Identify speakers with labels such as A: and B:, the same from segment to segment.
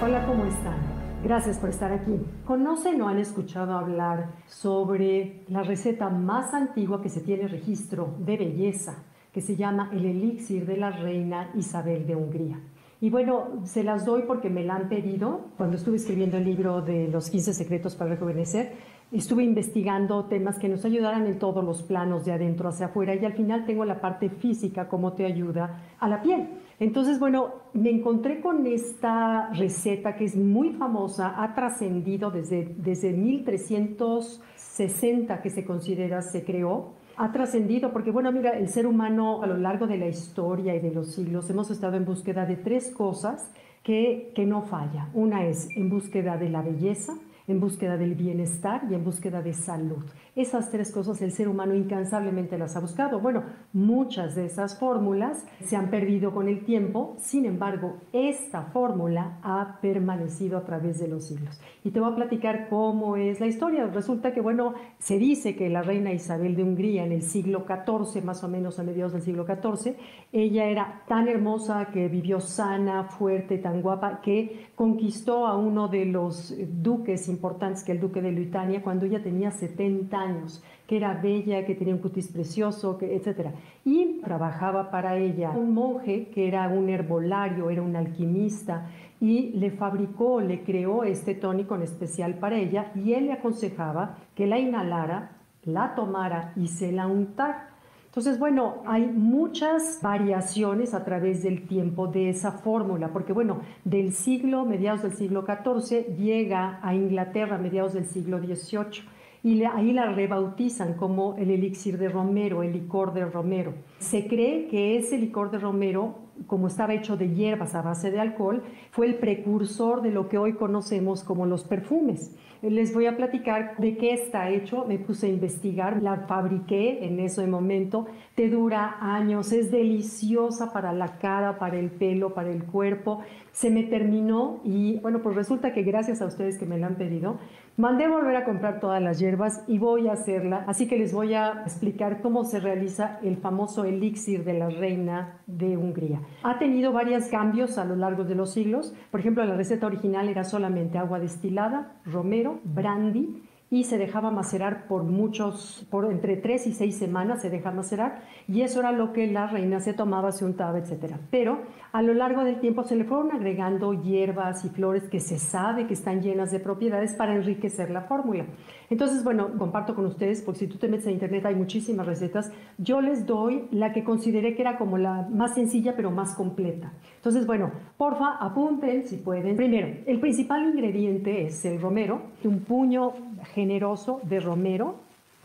A: Hola, ¿cómo están? Gracias por estar aquí. ¿Conocen o han escuchado hablar sobre la receta más antigua que se tiene registro de belleza, que se llama el elixir de la reina Isabel de Hungría? Y bueno, se las doy porque me la han pedido. Cuando estuve escribiendo el libro de los 15 secretos para rejuvenecer, estuve investigando temas que nos ayudaran en todos los planos, de adentro hacia afuera, y al final tengo la parte física, cómo te ayuda a la piel. Entonces, bueno, me encontré con esta receta que es muy famosa, ha trascendido desde, desde 1360 que se considera, se creó, ha trascendido porque, bueno, mira, el ser humano a lo largo de la historia y de los siglos hemos estado en búsqueda de tres cosas que, que no falla. Una es en búsqueda de la belleza, en búsqueda del bienestar y en búsqueda de salud. Esas tres cosas el ser humano incansablemente las ha buscado. Bueno, muchas de esas fórmulas se han perdido con el tiempo, sin embargo, esta fórmula ha permanecido a través de los siglos. Y te voy a platicar cómo es la historia. Resulta que, bueno, se dice que la reina Isabel de Hungría en el siglo XIV, más o menos a mediados del siglo XIV, ella era tan hermosa que vivió sana, fuerte, tan guapa, que conquistó a uno de los duques importantes que el duque de Luitania cuando ella tenía 70 años, que era bella, que tenía un cutis precioso, que, etc. Y trabajaba para ella un monje que era un herbolario, era un alquimista y le fabricó, le creó este tónico en especial para ella y él le aconsejaba que la inhalara, la tomara y se la untara. Entonces, bueno, hay muchas variaciones a través del tiempo de esa fórmula, porque bueno, del siglo, mediados del siglo XIV, llega a Inglaterra mediados del siglo XVIII y ahí la rebautizan como el elixir de Romero, el licor de Romero. Se cree que ese licor de Romero, como estaba hecho de hierbas a base de alcohol, fue el precursor de lo que hoy conocemos como los perfumes. Les voy a platicar de qué está hecho. Me puse a investigar, la fabriqué en ese momento. Te dura años, es deliciosa para la cara, para el pelo, para el cuerpo. Se me terminó y bueno, pues resulta que gracias a ustedes que me la han pedido, mandé volver a comprar todas las hierbas y voy a hacerla. Así que les voy a explicar cómo se realiza el famoso elixir de la reina de Hungría. Ha tenido varios cambios a lo largo de los siglos. Por ejemplo, la receta original era solamente agua destilada, romero, brandy, y se dejaba macerar por muchos, por entre tres y seis semanas se deja macerar y eso era lo que la reina se tomaba, se untaba, etc. Pero a lo largo del tiempo se le fueron agregando hierbas y flores que se sabe que están llenas de propiedades para enriquecer la fórmula. Entonces, bueno, comparto con ustedes, porque si tú te metes a internet hay muchísimas recetas, yo les doy la que consideré que era como la más sencilla pero más completa. Entonces, bueno, porfa, apunten si pueden. Primero, el principal ingrediente es el romero, un puño generoso de romero.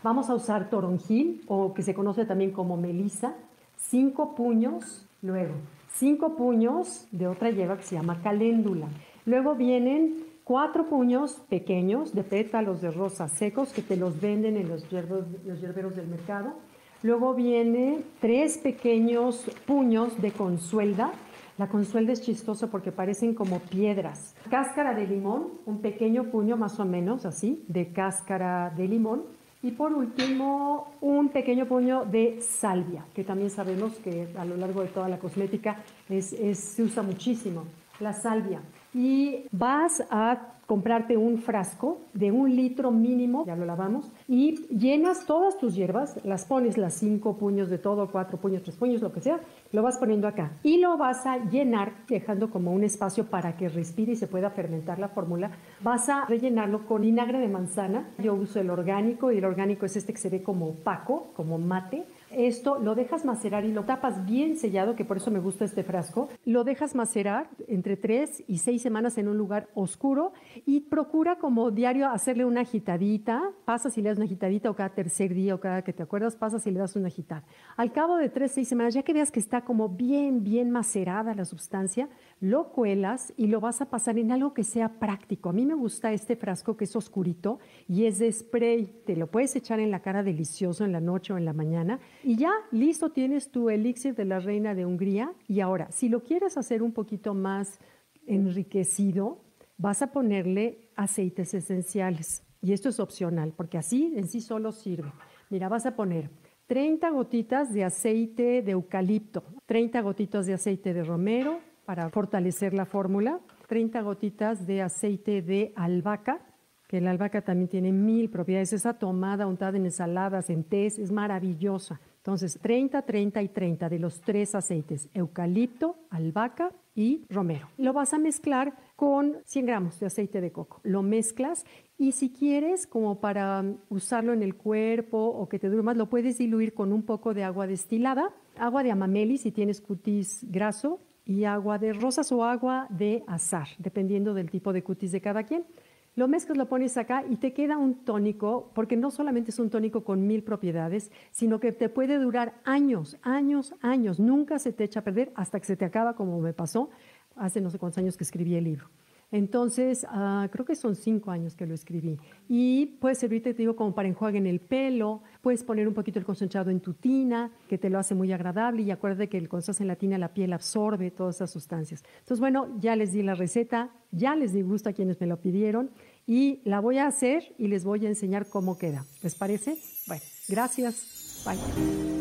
A: Vamos a usar toronjil o que se conoce también como melisa. Cinco puños, luego cinco puños de otra hierba que se llama caléndula. Luego vienen cuatro puños pequeños de pétalos de rosa secos que te los venden en los, hierberos, los hierberos del mercado. Luego viene tres pequeños puños de consuelda la consuelda es chistosa porque parecen como piedras. Cáscara de limón, un pequeño puño más o menos así, de cáscara de limón. Y por último, un pequeño puño de salvia, que también sabemos que a lo largo de toda la cosmética es, se usa muchísimo. La salvia. Y vas a comprarte un frasco de un litro mínimo, ya lo lavamos, y llenas todas tus hierbas, las pones las cinco puños de todo, cuatro puños, tres puños, lo que sea, lo vas poniendo acá y lo vas a llenar dejando como un espacio para que respire y se pueda fermentar la fórmula. Vas a rellenarlo con vinagre de manzana. Yo uso el orgánico y el orgánico es este que se ve como opaco, como mate. Esto lo dejas macerar y lo tapas bien sellado, que por eso me gusta este frasco. Lo dejas macerar entre tres y seis semanas en un lugar oscuro y procura como diario hacerle una agitadita. Pasas y le das una agitadita o cada tercer día o cada que te acuerdas, pasas y le das una agitada. Al cabo de tres, seis semanas, ya que veas que está como bien, bien macerada la sustancia, lo cuelas y lo vas a pasar en algo que sea práctico. A mí me gusta este frasco que es oscurito y es de spray. Te lo puedes echar en la cara delicioso en la noche o en la mañana y ya, listo, tienes tu elixir de la reina de Hungría. Y ahora, si lo quieres hacer un poquito más enriquecido, vas a ponerle aceites esenciales. Y esto es opcional, porque así en sí solo sirve. Mira, vas a poner 30 gotitas de aceite de eucalipto, 30 gotitas de aceite de romero, para fortalecer la fórmula, 30 gotitas de aceite de albahaca, que la albahaca también tiene mil propiedades. Esa tomada untada en ensaladas, en tés, es maravillosa. Entonces, 30, 30 y 30 de los tres aceites, eucalipto, albahaca y romero. Lo vas a mezclar con 100 gramos de aceite de coco. Lo mezclas y si quieres, como para usarlo en el cuerpo o que te dure más, lo puedes diluir con un poco de agua destilada, agua de amameli si tienes cutis graso y agua de rosas o agua de azar, dependiendo del tipo de cutis de cada quien. Lo mezclas, lo pones acá y te queda un tónico, porque no solamente es un tónico con mil propiedades, sino que te puede durar años, años, años. Nunca se te echa a perder hasta que se te acaba, como me pasó hace no sé cuántos años que escribí el libro. Entonces, uh, creo que son cinco años que lo escribí. Y puede servirte, te digo, como para enjuague en el pelo, puedes poner un poquito el concentrado en tu tina, que te lo hace muy agradable, y acuérdate que el concentrado en la tina, la piel absorbe todas esas sustancias. Entonces, bueno, ya les di la receta, ya les di gusto a quienes me lo pidieron, y la voy a hacer y les voy a enseñar cómo queda. ¿Les parece? Bueno, gracias. Bye.